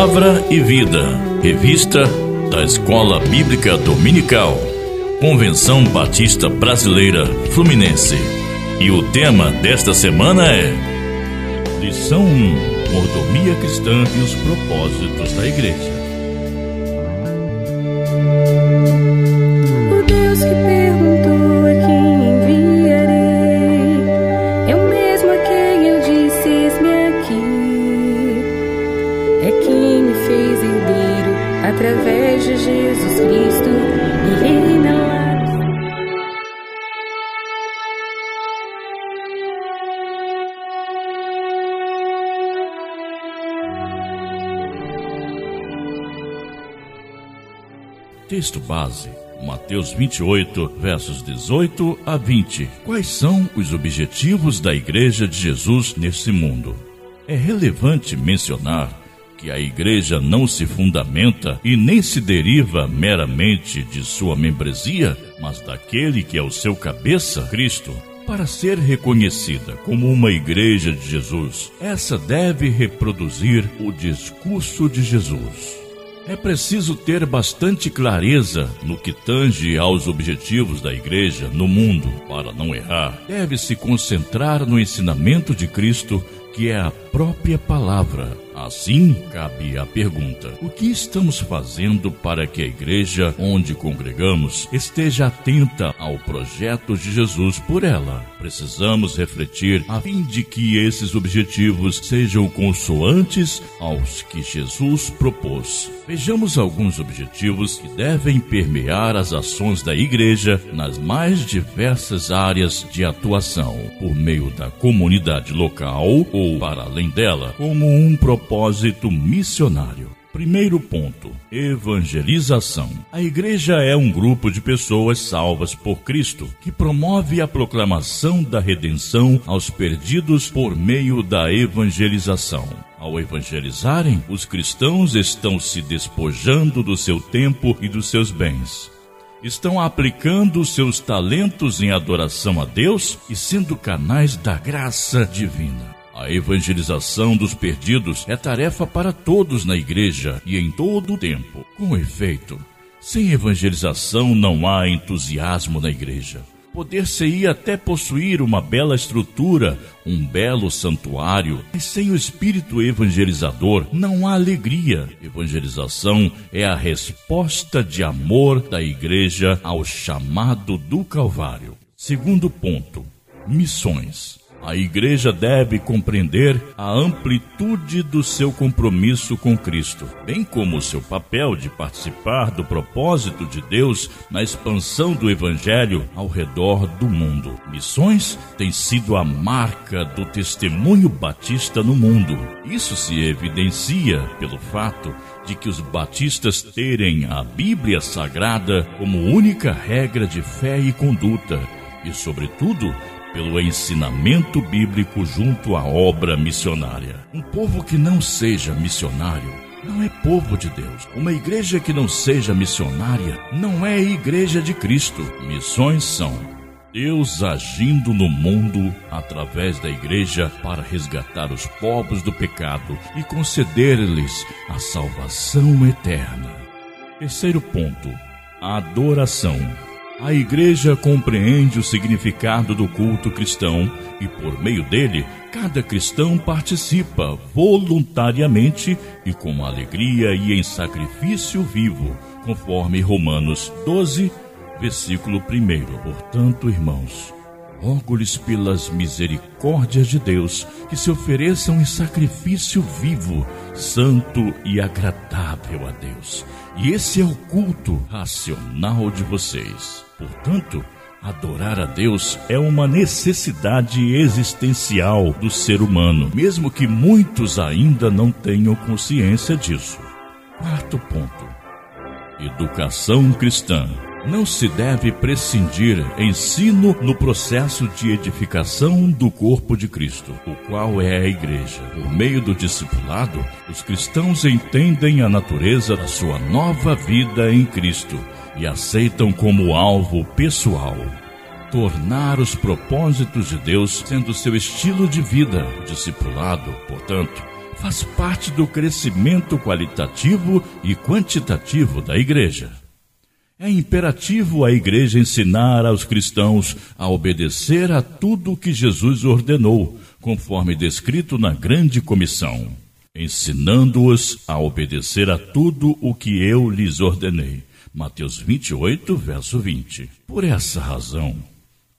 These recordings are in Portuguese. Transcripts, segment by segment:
Palavra e Vida, revista da Escola Bíblica Dominical, Convenção Batista Brasileira Fluminense. E o tema desta semana é Lição 1: Mordomia Cristã e os Propósitos da Igreja. Texto base, Mateus 28, versos 18 a 20. Quais são os objetivos da Igreja de Jesus nesse mundo? É relevante mencionar que a Igreja não se fundamenta e nem se deriva meramente de sua membresia, mas daquele que é o seu cabeça, Cristo. Para ser reconhecida como uma igreja de Jesus, essa deve reproduzir o discurso de Jesus. É preciso ter bastante clareza no que tange aos objetivos da igreja no mundo. Para não errar, deve se concentrar no ensinamento de Cristo, que é a própria palavra Assim, cabe a pergunta: o que estamos fazendo para que a igreja onde congregamos esteja atenta ao projeto de Jesus por ela? Precisamos refletir a fim de que esses objetivos sejam consoantes aos que Jesus propôs. Vejamos alguns objetivos que devem permear as ações da igreja nas mais diversas áreas de atuação, por meio da comunidade local ou para além dela, como um propósito propósito missionário. Primeiro ponto: evangelização. A igreja é um grupo de pessoas salvas por Cristo que promove a proclamação da redenção aos perdidos por meio da evangelização. Ao evangelizarem, os cristãos estão se despojando do seu tempo e dos seus bens. Estão aplicando seus talentos em adoração a Deus e sendo canais da graça divina. A evangelização dos perdidos é tarefa para todos na igreja e em todo o tempo. Com efeito, sem evangelização não há entusiasmo na igreja. Poder-se-ia até possuir uma bela estrutura, um belo santuário, mas sem o espírito evangelizador não há alegria. Evangelização é a resposta de amor da igreja ao chamado do Calvário. Segundo ponto: missões. A igreja deve compreender a amplitude do seu compromisso com Cristo, bem como o seu papel de participar do propósito de Deus na expansão do Evangelho ao redor do mundo. Missões têm sido a marca do testemunho batista no mundo. Isso se evidencia pelo fato de que os batistas terem a Bíblia Sagrada como única regra de fé e conduta, e, sobretudo, pelo ensinamento bíblico junto à obra missionária. Um povo que não seja missionário não é povo de Deus. Uma igreja que não seja missionária não é igreja de Cristo. Missões são Deus agindo no mundo através da igreja para resgatar os povos do pecado e conceder-lhes a salvação eterna. Terceiro ponto: adoração. A igreja compreende o significado do culto cristão e, por meio dele, cada cristão participa voluntariamente e com alegria e em sacrifício vivo, conforme Romanos 12, versículo 1. Portanto, irmãos, rogo-lhes pelas misericórdias de Deus que se ofereçam em sacrifício vivo, santo e agradável a Deus. E esse é o culto racional de vocês. Portanto, Adorar a Deus é uma necessidade existencial do ser humano, mesmo que muitos ainda não tenham consciência disso. Quarto ponto: Educação cristã. Não se deve prescindir ensino no processo de edificação do corpo de Cristo, o qual é a igreja. Por meio do discipulado, os cristãos entendem a natureza da sua nova vida em Cristo e aceitam como alvo pessoal tornar os propósitos de Deus sendo seu estilo de vida. discipulado, portanto, faz parte do crescimento qualitativo e quantitativo da igreja. É imperativo a igreja ensinar aos cristãos a obedecer a tudo o que Jesus ordenou, conforme descrito na grande comissão, ensinando-os a obedecer a tudo o que eu lhes ordenei. Mateus 28, verso 20. Por essa razão,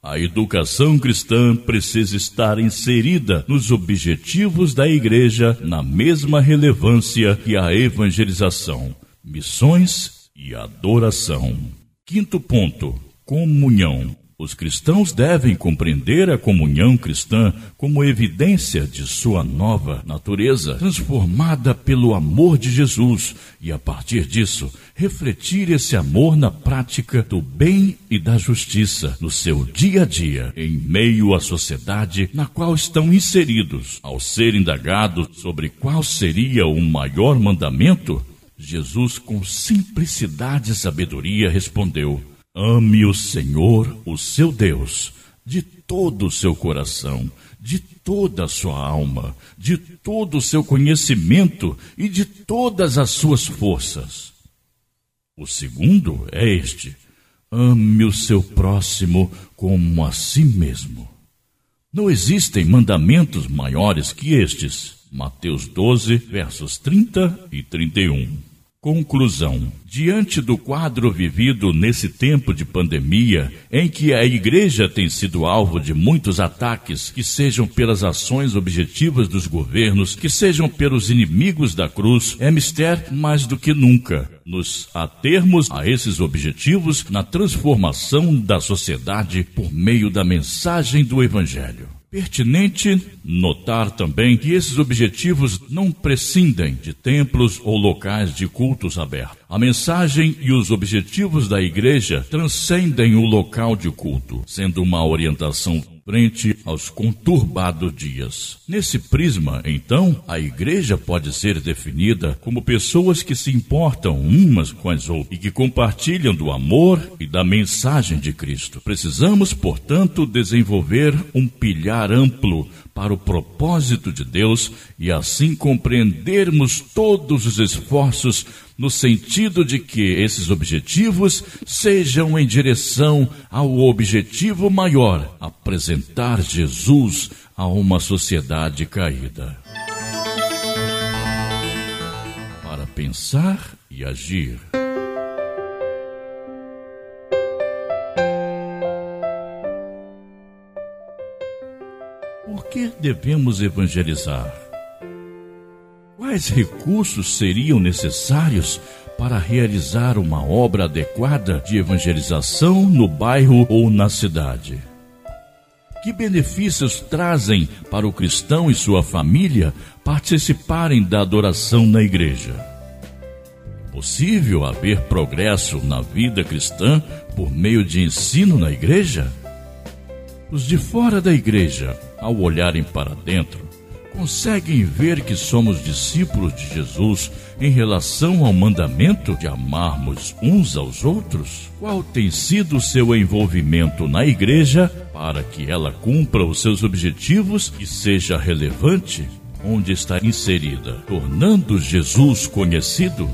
a educação cristã precisa estar inserida nos objetivos da igreja na mesma relevância que a evangelização, missões e adoração. Quinto ponto: comunhão. Os cristãos devem compreender a comunhão cristã como evidência de sua nova natureza, transformada pelo amor de Jesus, e a partir disso, refletir esse amor na prática do bem e da justiça, no seu dia a dia, em meio à sociedade na qual estão inseridos. Ao ser indagados sobre qual seria o maior mandamento, Jesus, com simplicidade e sabedoria, respondeu: Ame o Senhor, o seu Deus, de todo o seu coração, de toda a sua alma, de todo o seu conhecimento e de todas as suas forças. O segundo é este: ame o seu próximo como a si mesmo. Não existem mandamentos maiores que estes. Mateus 12, versos 30 e 31. Conclusão: Diante do quadro vivido nesse tempo de pandemia, em que a igreja tem sido alvo de muitos ataques, que sejam pelas ações objetivas dos governos, que sejam pelos inimigos da cruz, é mistério mais do que nunca nos atermos a esses objetivos na transformação da sociedade por meio da mensagem do Evangelho. Pertinente notar também que esses objetivos não prescindem de templos ou locais de cultos abertos. A mensagem e os objetivos da igreja transcendem o local de culto, sendo uma orientação frente aos conturbados dias. Nesse prisma, então, a igreja pode ser definida como pessoas que se importam umas com as outras e que compartilham do amor e da mensagem de Cristo. Precisamos, portanto, desenvolver um pilhar amplo para o propósito de Deus e assim compreendermos todos os esforços no sentido de que esses objetivos sejam em direção ao objetivo maior, apresentar Jesus a uma sociedade caída. Para pensar e agir. Que devemos evangelizar? Quais recursos seriam necessários para realizar uma obra adequada de evangelização no bairro ou na cidade? Que benefícios trazem para o cristão e sua família participarem da adoração na igreja? É possível haver progresso na vida cristã por meio de ensino na igreja? Os de fora da igreja, ao olharem para dentro, conseguem ver que somos discípulos de Jesus em relação ao mandamento de amarmos uns aos outros? Qual tem sido o seu envolvimento na igreja para que ela cumpra os seus objetivos e seja relevante? Onde está inserida, tornando Jesus conhecido?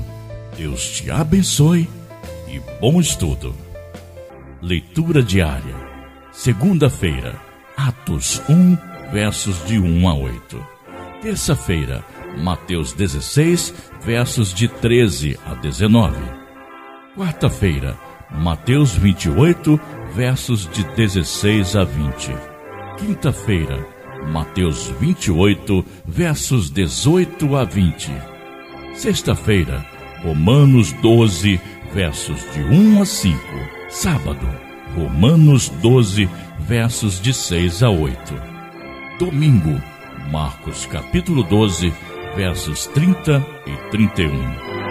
Deus te abençoe e bom estudo. Leitura diária. Segunda-feira, Atos 1 versos de 1 a 8. Terça-feira, Mateus 16, versos de 13 a 19. Quarta-feira, Mateus 28, versos de 16 a 20. Quinta-feira, Mateus 28, versos 18 a 20. Sexta-feira, Romanos 12, versos de 1 a 5. Sábado, Romanos 12, versos de 6 a 8 domingo, Marcos capítulo 12, versos 30 e 31.